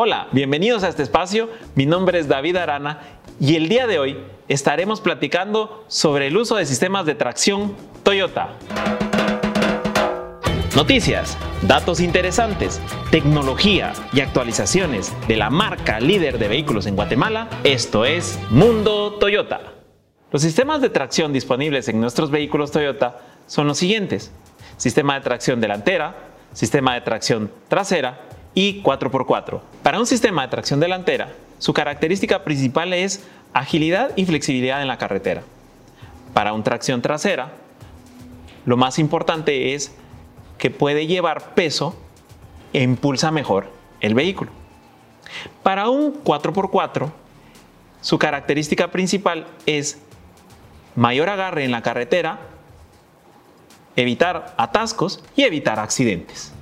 Hola, bienvenidos a este espacio. Mi nombre es David Arana y el día de hoy estaremos platicando sobre el uso de sistemas de tracción Toyota. Noticias, datos interesantes, tecnología y actualizaciones de la marca líder de vehículos en Guatemala. Esto es Mundo Toyota. Los sistemas de tracción disponibles en nuestros vehículos Toyota son los siguientes. Sistema de tracción delantera, sistema de tracción trasera y 4x4. Para un sistema de tracción delantera, su característica principal es agilidad y flexibilidad en la carretera. Para un tracción trasera, lo más importante es que puede llevar peso e impulsa mejor el vehículo. Para un 4x4, su característica principal es mayor agarre en la carretera, evitar atascos y evitar accidentes.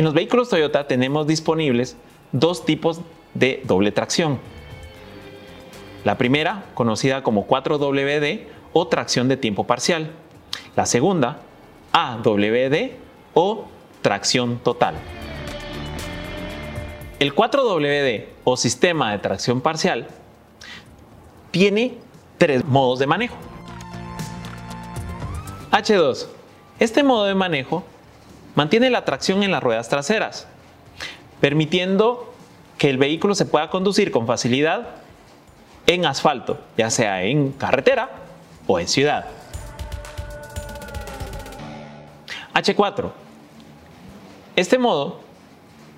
En los vehículos Toyota tenemos disponibles dos tipos de doble tracción. La primera, conocida como 4WD o tracción de tiempo parcial. La segunda, AWD o tracción total. El 4WD o sistema de tracción parcial tiene tres modos de manejo. H2. Este modo de manejo mantiene la tracción en las ruedas traseras, permitiendo que el vehículo se pueda conducir con facilidad en asfalto, ya sea en carretera o en ciudad. H4. Este modo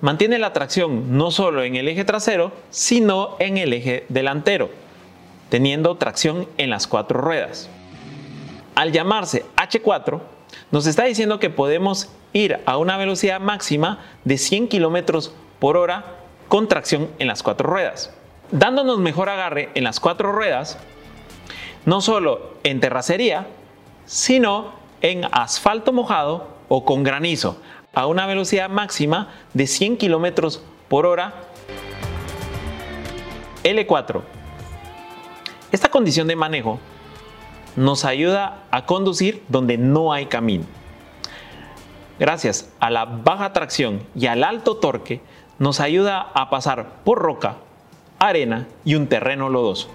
mantiene la tracción no solo en el eje trasero, sino en el eje delantero, teniendo tracción en las cuatro ruedas. Al llamarse H4, nos está diciendo que podemos ir a una velocidad máxima de 100 km por hora con tracción en las cuatro ruedas, dándonos mejor agarre en las cuatro ruedas, no solo en terracería, sino en asfalto mojado o con granizo, a una velocidad máxima de 100 km por hora. L4. Esta condición de manejo nos ayuda a conducir donde no hay camino. Gracias a la baja tracción y al alto torque, nos ayuda a pasar por roca, arena y un terreno lodoso.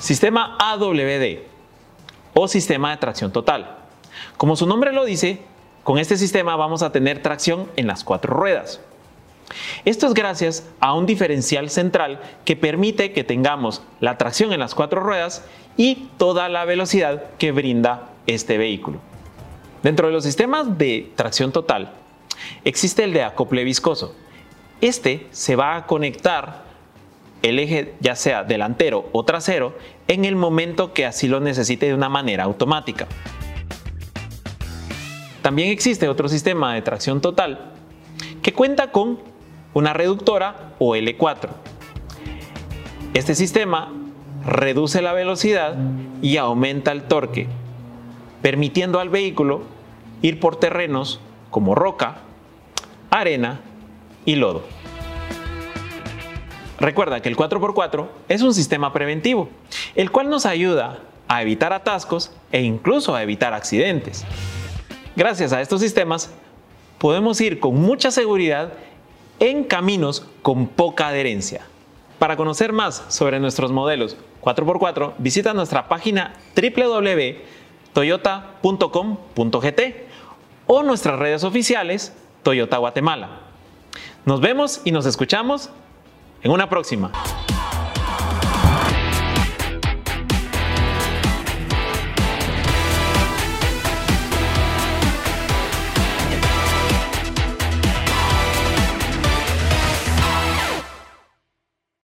Sistema AWD o sistema de tracción total. Como su nombre lo dice, con este sistema vamos a tener tracción en las cuatro ruedas. Esto es gracias a un diferencial central que permite que tengamos la tracción en las cuatro ruedas y toda la velocidad que brinda este vehículo. Dentro de los sistemas de tracción total existe el de acople viscoso. Este se va a conectar el eje ya sea delantero o trasero en el momento que así lo necesite de una manera automática. También existe otro sistema de tracción total que cuenta con una reductora o L4. Este sistema reduce la velocidad y aumenta el torque, permitiendo al vehículo ir por terrenos como roca, arena y lodo. Recuerda que el 4x4 es un sistema preventivo, el cual nos ayuda a evitar atascos e incluso a evitar accidentes. Gracias a estos sistemas podemos ir con mucha seguridad en caminos con poca adherencia. Para conocer más sobre nuestros modelos 4x4, visita nuestra página www.toyota.com.gt o nuestras redes oficiales Toyota Guatemala. Nos vemos y nos escuchamos en una próxima.